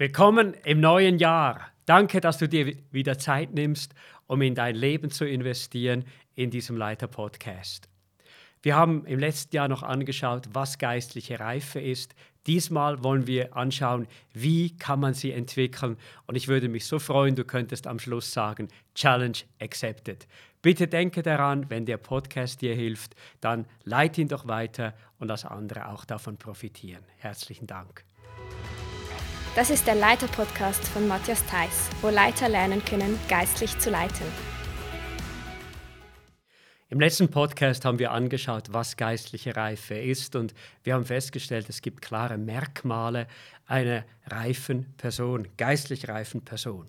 Willkommen im neuen Jahr. Danke, dass du dir wieder Zeit nimmst, um in dein Leben zu investieren in diesem Leiter-Podcast. Wir haben im letzten Jahr noch angeschaut, was geistliche Reife ist. Diesmal wollen wir anschauen, wie kann man sie entwickeln. Und ich würde mich so freuen, du könntest am Schluss sagen, Challenge accepted. Bitte denke daran, wenn der Podcast dir hilft, dann leite ihn doch weiter und dass andere auch davon profitieren. Herzlichen Dank. Das ist der Leiter-Podcast von Matthias Theiss, wo Leiter lernen können, geistlich zu leiten. Im letzten Podcast haben wir angeschaut, was geistliche Reife ist und wir haben festgestellt, es gibt klare Merkmale einer reifen Person, geistlich reifen Person.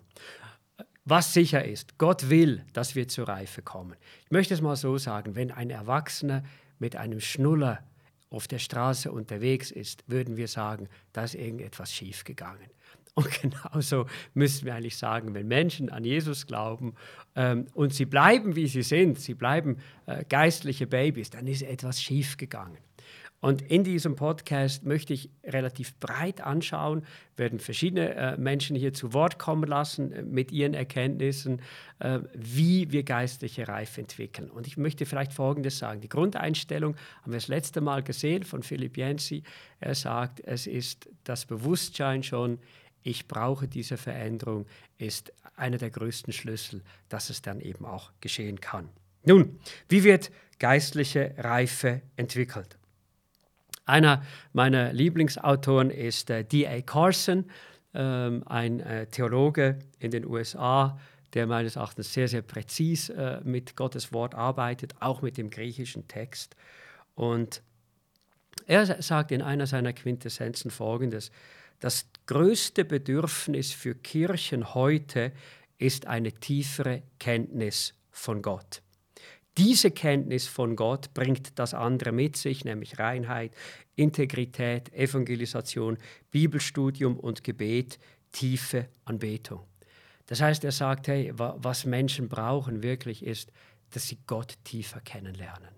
Was sicher ist, Gott will, dass wir zur Reife kommen. Ich möchte es mal so sagen, wenn ein Erwachsener mit einem Schnuller auf der Straße unterwegs ist, würden wir sagen, da ist irgendetwas schiefgegangen. Und genauso müssen wir eigentlich sagen, wenn Menschen an Jesus glauben ähm, und sie bleiben, wie sie sind, sie bleiben äh, geistliche Babys, dann ist etwas schiefgegangen. Und in diesem Podcast möchte ich relativ breit anschauen, werden verschiedene äh, Menschen hier zu Wort kommen lassen äh, mit ihren Erkenntnissen, äh, wie wir geistliche Reife entwickeln. Und ich möchte vielleicht Folgendes sagen. Die Grundeinstellung haben wir das letzte Mal gesehen von Philipp Jensi. Er sagt, es ist das Bewusstsein schon, ich brauche diese Veränderung, ist einer der größten Schlüssel, dass es dann eben auch geschehen kann. Nun, wie wird geistliche Reife entwickelt? Einer meiner Lieblingsautoren ist äh, D.A. Carson, ähm, ein äh, Theologe in den USA, der meines Erachtens sehr, sehr präzis äh, mit Gottes Wort arbeitet, auch mit dem griechischen Text. Und er sagt in einer seiner Quintessenzen folgendes: Das größte Bedürfnis für Kirchen heute ist eine tiefere Kenntnis von Gott. Diese Kenntnis von Gott bringt das andere mit sich, nämlich Reinheit, Integrität, Evangelisation, Bibelstudium und Gebet, tiefe Anbetung. Das heißt, er sagt, hey, was Menschen brauchen wirklich ist, dass sie Gott tiefer kennenlernen.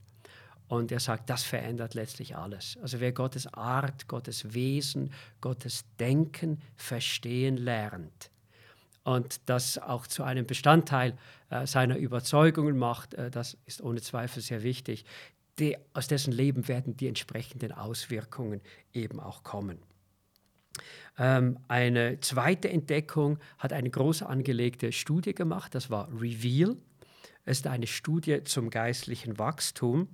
Und er sagt, das verändert letztlich alles. Also wer Gottes Art, Gottes Wesen, Gottes Denken verstehen lernt, und das auch zu einem Bestandteil äh, seiner Überzeugungen macht, äh, das ist ohne Zweifel sehr wichtig. Die, aus dessen Leben werden die entsprechenden Auswirkungen eben auch kommen. Ähm, eine zweite Entdeckung hat eine groß angelegte Studie gemacht, das war Reveal. Es ist eine Studie zum geistlichen Wachstum.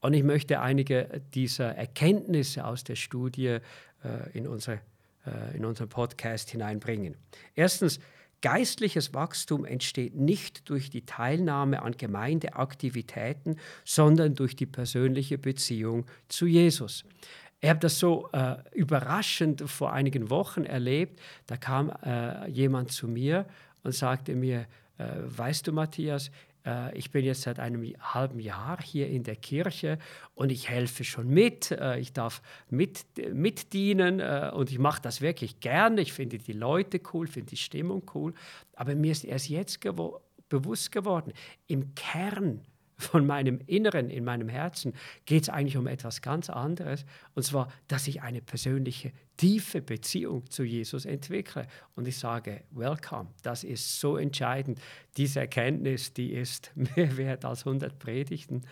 Und ich möchte einige dieser Erkenntnisse aus der Studie äh, in, unsere, äh, in unseren Podcast hineinbringen. Erstens, Geistliches Wachstum entsteht nicht durch die Teilnahme an Gemeindeaktivitäten, sondern durch die persönliche Beziehung zu Jesus. Ich habe das so äh, überraschend vor einigen Wochen erlebt. Da kam äh, jemand zu mir und sagte mir, äh, weißt du Matthias, ich bin jetzt seit einem halben Jahr hier in der Kirche und ich helfe schon mit. Äh, ich darf mit, mitdienen äh, und ich mache das wirklich gerne. Ich finde die Leute cool, finde die Stimmung cool. Aber mir ist erst jetzt gewo bewusst geworden, im Kern von meinem Inneren, in meinem Herzen, geht es eigentlich um etwas ganz anderes. Und zwar, dass ich eine persönliche, tiefe Beziehung zu Jesus entwickle. Und ich sage, welcome, das ist so entscheidend. Diese Erkenntnis, die ist mehr wert als 100 Predigten.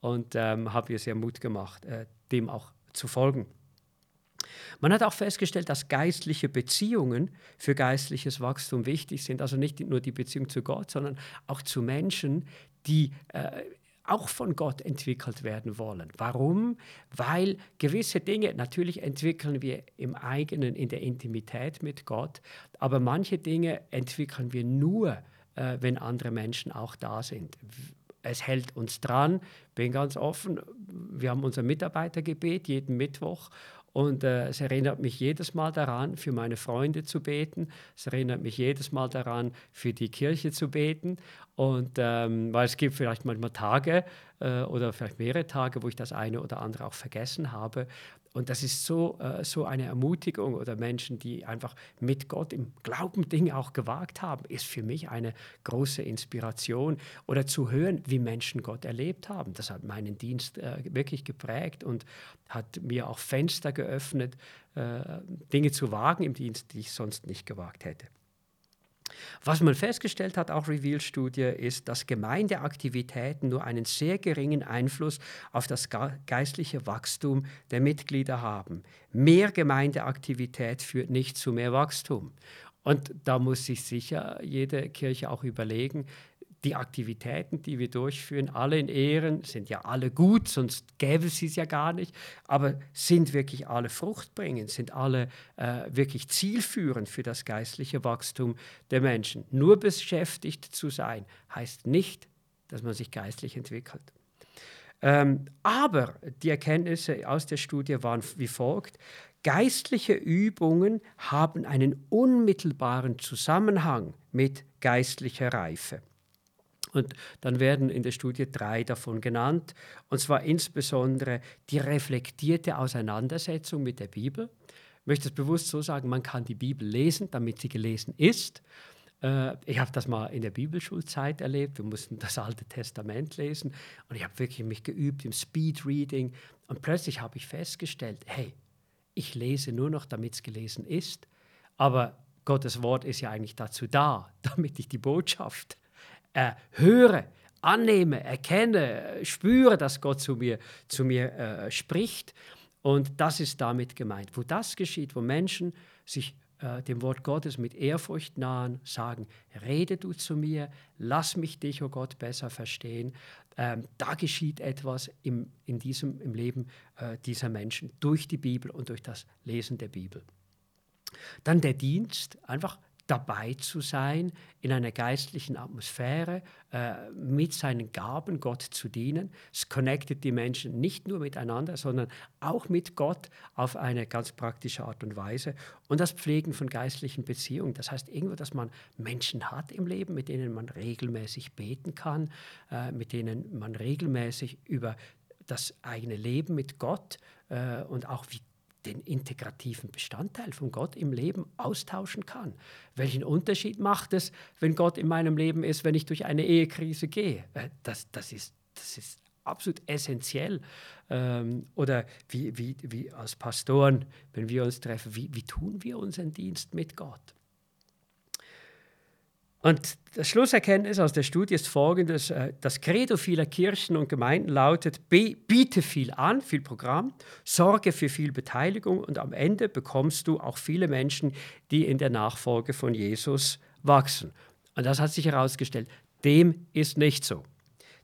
Und ähm, habe mir sehr Mut gemacht, äh, dem auch zu folgen. Man hat auch festgestellt, dass geistliche Beziehungen für geistliches Wachstum wichtig sind. Also nicht nur die Beziehung zu Gott, sondern auch zu Menschen, die äh, auch von Gott entwickelt werden wollen. Warum? Weil gewisse Dinge, natürlich entwickeln wir im eigenen, in der Intimität mit Gott, aber manche Dinge entwickeln wir nur, äh, wenn andere Menschen auch da sind. Es hält uns dran, bin ganz offen. Wir haben unser Mitarbeitergebet jeden Mittwoch und äh, es erinnert mich jedes Mal daran, für meine Freunde zu beten. Es erinnert mich jedes Mal daran, für die Kirche zu beten. Und ähm, weil es gibt vielleicht manchmal Tage äh, oder vielleicht mehrere Tage, wo ich das eine oder andere auch vergessen habe. Und das ist so, äh, so eine Ermutigung oder Menschen, die einfach mit Gott im Glauben Dinge auch gewagt haben, ist für mich eine große Inspiration. Oder zu hören, wie Menschen Gott erlebt haben. Das hat meinen Dienst äh, wirklich geprägt und hat mir auch Fenster geöffnet, äh, Dinge zu wagen im Dienst, die ich sonst nicht gewagt hätte. Was man festgestellt hat, auch Reveal-Studie, ist, dass Gemeindeaktivitäten nur einen sehr geringen Einfluss auf das geistliche Wachstum der Mitglieder haben. Mehr Gemeindeaktivität führt nicht zu mehr Wachstum. Und da muss sich sicher jede Kirche auch überlegen, die Aktivitäten, die wir durchführen, alle in Ehren, sind ja alle gut, sonst gäbe es sie ja gar nicht, aber sind wirklich alle fruchtbringend, sind alle äh, wirklich zielführend für das geistliche Wachstum der Menschen. Nur beschäftigt zu sein, heißt nicht, dass man sich geistlich entwickelt. Ähm, aber die Erkenntnisse aus der Studie waren wie folgt. Geistliche Übungen haben einen unmittelbaren Zusammenhang mit geistlicher Reife. Und dann werden in der Studie drei davon genannt, und zwar insbesondere die reflektierte Auseinandersetzung mit der Bibel. Ich möchte es bewusst so sagen, man kann die Bibel lesen, damit sie gelesen ist. Äh, ich habe das mal in der Bibelschulzeit erlebt. Wir mussten das Alte Testament lesen und ich habe wirklich mich geübt im Speedreading. Und plötzlich habe ich festgestellt, hey, ich lese nur noch, damit es gelesen ist. Aber Gottes Wort ist ja eigentlich dazu da, damit ich die Botschaft äh, höre, annehme, erkenne, spüre, dass Gott zu mir, zu mir äh, spricht. Und das ist damit gemeint. Wo das geschieht, wo Menschen sich äh, dem Wort Gottes mit Ehrfurcht nahen, sagen, rede du zu mir, lass mich dich, oh Gott, besser verstehen. Ähm, da geschieht etwas im, in diesem, im Leben äh, dieser Menschen durch die Bibel und durch das Lesen der Bibel. Dann der Dienst, einfach dabei zu sein, in einer geistlichen Atmosphäre, äh, mit seinen Gaben Gott zu dienen. Es connectet die Menschen nicht nur miteinander, sondern auch mit Gott auf eine ganz praktische Art und Weise. Und das Pflegen von geistlichen Beziehungen. Das heißt irgendwo, dass man Menschen hat im Leben, mit denen man regelmäßig beten kann, äh, mit denen man regelmäßig über das eigene Leben mit Gott äh, und auch wie den integrativen Bestandteil von Gott im Leben austauschen kann. Welchen Unterschied macht es, wenn Gott in meinem Leben ist, wenn ich durch eine Ehekrise gehe? Äh, das, das, ist, das ist absolut essentiell. Ähm, oder wie, wie, wie als Pastoren, wenn wir uns treffen, wie, wie tun wir unseren Dienst mit Gott? Und das Schlusserkenntnis aus der Studie ist folgendes: äh, Das Credo vieler Kirchen und Gemeinden lautet: biete viel an, viel Programm, sorge für viel Beteiligung und am Ende bekommst du auch viele Menschen, die in der Nachfolge von Jesus wachsen. Und das hat sich herausgestellt, dem ist nicht so.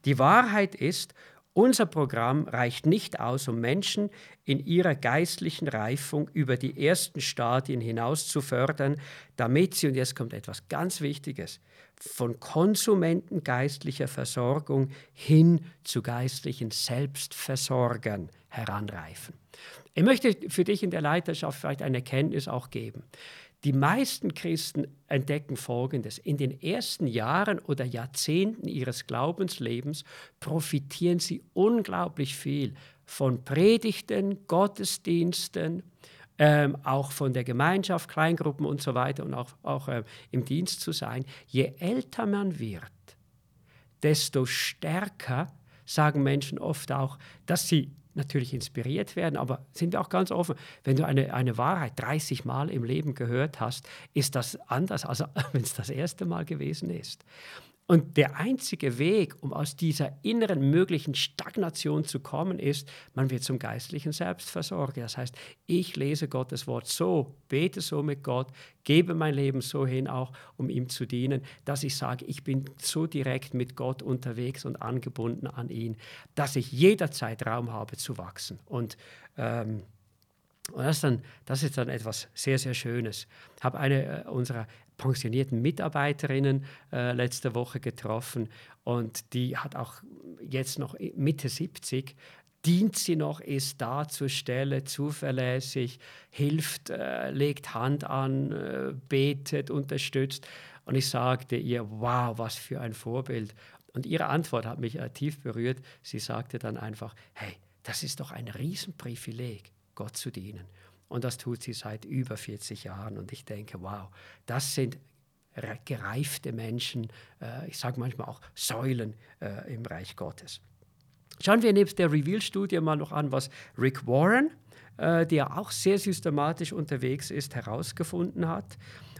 Die Wahrheit ist, unser Programm reicht nicht aus, um Menschen in ihrer geistlichen Reifung über die ersten Stadien hinaus zu fördern, damit sie, und jetzt kommt etwas ganz Wichtiges, von Konsumenten geistlicher Versorgung hin zu geistlichen Selbstversorgern heranreifen. Ich möchte für dich in der Leiterschaft vielleicht eine Erkenntnis auch geben. Die meisten Christen entdecken Folgendes. In den ersten Jahren oder Jahrzehnten ihres Glaubenslebens profitieren sie unglaublich viel von Predigten, Gottesdiensten, ähm, auch von der Gemeinschaft, Kleingruppen und so weiter und auch, auch äh, im Dienst zu sein. Je älter man wird, desto stärker sagen Menschen oft auch, dass sie natürlich inspiriert werden, aber sind wir auch ganz offen, wenn du eine, eine Wahrheit 30 Mal im Leben gehört hast, ist das anders, als wenn es das erste Mal gewesen ist. Und der einzige Weg, um aus dieser inneren möglichen Stagnation zu kommen, ist, man wird zum geistlichen Selbstversorger. Das heißt, ich lese Gottes Wort so, bete so mit Gott, gebe mein Leben so hin, auch um ihm zu dienen, dass ich sage, ich bin so direkt mit Gott unterwegs und angebunden an ihn, dass ich jederzeit Raum habe zu wachsen. Und ähm, und das ist, dann, das ist dann etwas sehr, sehr Schönes. Ich habe eine äh, unserer pensionierten Mitarbeiterinnen äh, letzte Woche getroffen und die hat auch jetzt noch Mitte 70 dient sie noch, ist da zur Stelle, zuverlässig, hilft, äh, legt Hand an, äh, betet, unterstützt. Und ich sagte ihr, wow, was für ein Vorbild. Und ihre Antwort hat mich äh, tief berührt. Sie sagte dann einfach, hey, das ist doch ein Riesenprivileg Gott zu dienen. Und das tut sie seit über 40 Jahren. Und ich denke, wow, das sind gereifte Menschen, äh, ich sage manchmal auch Säulen äh, im Reich Gottes. Schauen wir nebst der Reveal-Studie mal noch an, was Rick Warren, äh, der auch sehr systematisch unterwegs ist, herausgefunden hat.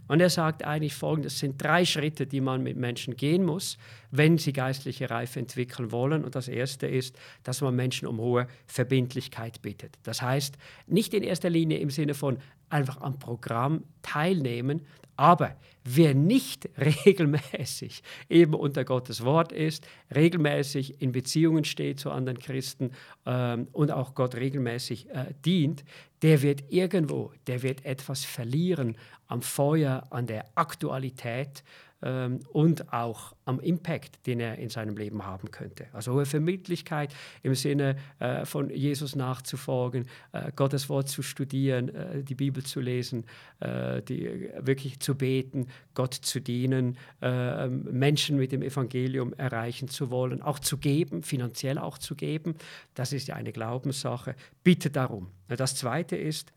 Und er sagt eigentlich folgendes: Es sind drei Schritte, die man mit Menschen gehen muss, wenn sie geistliche Reife entwickeln wollen. Und das erste ist, dass man Menschen um hohe Verbindlichkeit bittet. Das heißt, nicht in erster Linie im Sinne von einfach am Programm teilnehmen, aber wer nicht regelmäßig eben unter Gottes Wort ist, regelmäßig in Beziehungen steht zu anderen Christen ähm, und auch Gott regelmäßig äh, dient, der wird irgendwo, der wird etwas verlieren am Feuer, an der Aktualität ähm, und auch am Impact, den er in seinem Leben haben könnte. Also hohe Vermittlichkeit im Sinne äh, von Jesus nachzufolgen, äh, Gottes Wort zu studieren, äh, die Bibel zu lesen, äh, die, wirklich zu beten, Gott zu dienen, äh, Menschen mit dem Evangelium erreichen zu wollen, auch zu geben, finanziell auch zu geben. Das ist ja eine Glaubenssache. Bitte darum. Das Zweite ist,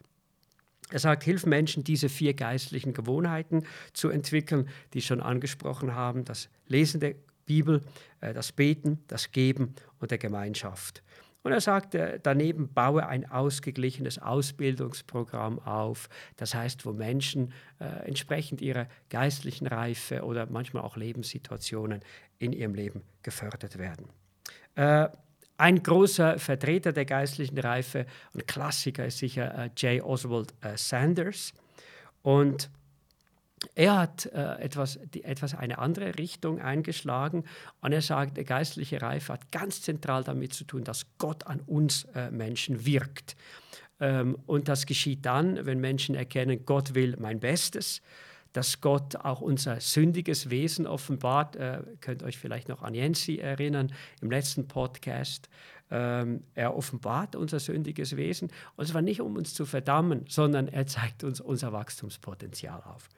er sagt, hilf Menschen, diese vier geistlichen Gewohnheiten zu entwickeln, die ich schon angesprochen haben, das Lesen der Bibel, äh, das Beten, das Geben und der Gemeinschaft. Und er sagt, daneben baue ein ausgeglichenes Ausbildungsprogramm auf, das heißt, wo Menschen äh, entsprechend ihrer geistlichen Reife oder manchmal auch Lebenssituationen in ihrem Leben gefördert werden. Äh, ein großer Vertreter der geistlichen Reife und Klassiker ist sicher äh, J. Oswald äh, Sanders. Und er hat äh, etwas, die, etwas eine andere Richtung eingeschlagen und er sagt, die geistliche Reife hat ganz zentral damit zu tun, dass Gott an uns äh, Menschen wirkt. Ähm, und das geschieht dann, wenn Menschen erkennen, Gott will mein Bestes dass Gott auch unser sündiges Wesen offenbart. Äh, könnt euch vielleicht noch an Jensi erinnern im letzten Podcast. Ähm, er offenbart unser sündiges Wesen und zwar nicht, um uns zu verdammen, sondern er zeigt uns unser Wachstumspotenzial auf.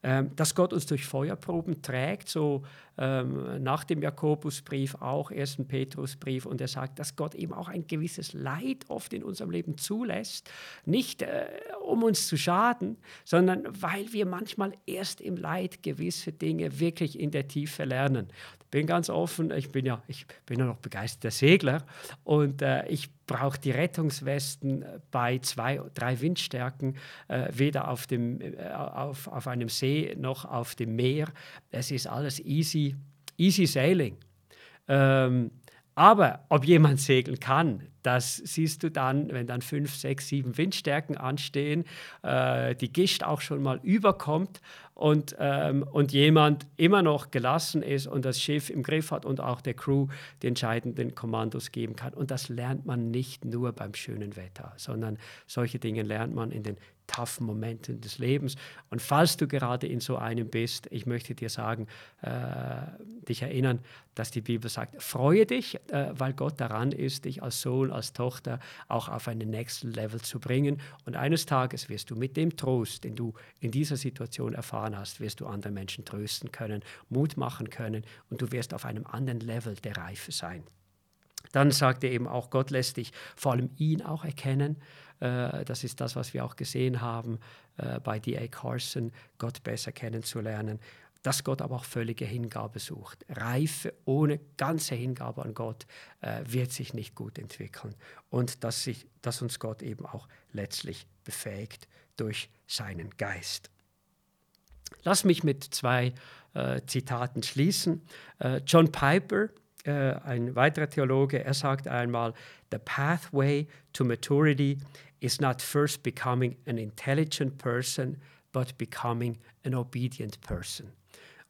Ähm, dass Gott uns durch Feuerproben trägt, so ähm, nach dem Jakobusbrief auch, ersten Petrusbrief, und er sagt, dass Gott eben auch ein gewisses Leid oft in unserem Leben zulässt, nicht äh, um uns zu schaden, sondern weil wir manchmal erst im Leid gewisse Dinge wirklich in der Tiefe lernen. Bin ganz offen, ich bin ja, ich bin ja noch begeisterter Segler. Und äh, ich brauche die Rettungswesten bei zwei, drei Windstärken, äh, weder auf, dem, äh, auf, auf einem See noch auf dem Meer. Es ist alles easy, easy sailing. Ähm, aber ob jemand segeln kann, das siehst du dann, wenn dann fünf, sechs, sieben Windstärken anstehen, äh, die Gischt auch schon mal überkommt und, ähm, und jemand immer noch gelassen ist und das Schiff im Griff hat und auch der Crew die entscheidenden Kommandos geben kann. Und das lernt man nicht nur beim schönen Wetter, sondern solche Dinge lernt man in den toughen Momenten des Lebens. Und falls du gerade in so einem bist, ich möchte dir sagen, äh, dich erinnern, dass die Bibel sagt, freue dich, äh, weil Gott daran ist, dich als Sohn, als Tochter auch auf einen nächsten Level zu bringen. Und eines Tages wirst du mit dem Trost, den du in dieser Situation erfahren hast, wirst du andere Menschen trösten können, Mut machen können und du wirst auf einem anderen Level der Reife sein. Dann sagt er eben auch, Gott lässt dich vor allem ihn auch erkennen. Äh, das ist das, was wir auch gesehen haben äh, bei D.A. Carson, Gott besser kennenzulernen. Dass Gott aber auch völlige Hingabe sucht. Reife ohne ganze Hingabe an Gott äh, wird sich nicht gut entwickeln. Und dass, sich, dass uns Gott eben auch letztlich befähigt durch seinen Geist. Lass mich mit zwei äh, Zitaten schließen. Äh, John Piper, äh, ein weiterer Theologe, er sagt einmal, The pathway to maturity is not first becoming an intelligent person, but becoming an obedient person.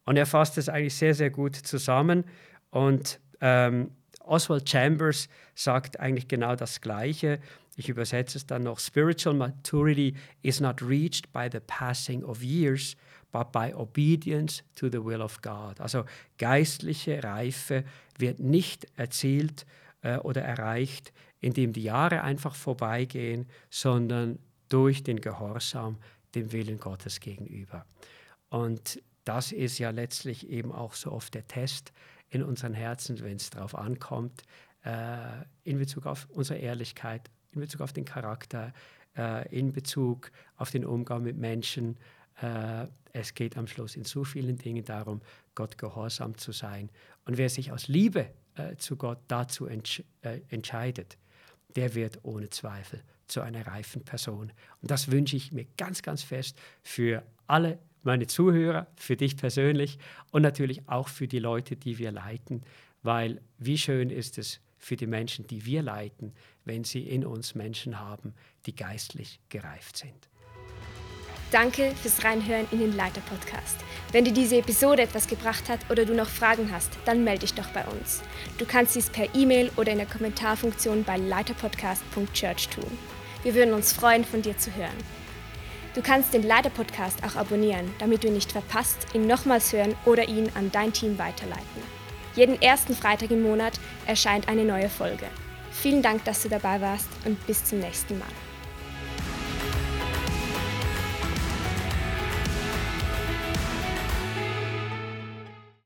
Und er fasst es eigentlich sehr, sehr gut zusammen. Und ähm, Oswald Chambers sagt eigentlich genau das Gleiche. Ich übersetze es dann noch. Spiritual maturity is not reached by the passing of years, but by obedience to the will of God. Also geistliche Reife wird nicht erzielt äh, oder erreicht, indem die Jahre einfach vorbeigehen, sondern durch den Gehorsam dem Willen Gottes gegenüber. Und das ist ja letztlich eben auch so oft der Test in unseren Herzen, wenn es darauf ankommt, äh, in Bezug auf unsere Ehrlichkeit, in Bezug auf den Charakter, äh, in Bezug auf den Umgang mit Menschen. Äh, es geht am Schluss in so vielen Dingen darum, Gott gehorsam zu sein. Und wer sich aus Liebe äh, zu Gott dazu entsch äh, entscheidet, der wird ohne Zweifel zu einer reifen Person. Und das wünsche ich mir ganz, ganz fest für alle meine Zuhörer, für dich persönlich und natürlich auch für die Leute, die wir leiten, weil wie schön ist es für die Menschen, die wir leiten, wenn sie in uns Menschen haben, die geistlich gereift sind. Danke fürs Reinhören in den Leiter-Podcast. Wenn dir diese Episode etwas gebracht hat oder du noch Fragen hast, dann melde dich doch bei uns. Du kannst dies per E-Mail oder in der Kommentarfunktion bei leiterpodcast.church tun. Wir würden uns freuen, von dir zu hören. Du kannst den Leiter-Podcast auch abonnieren, damit du ihn nicht verpasst, ihn nochmals hören oder ihn an dein Team weiterleiten. Jeden ersten Freitag im Monat erscheint eine neue Folge. Vielen Dank, dass du dabei warst und bis zum nächsten Mal.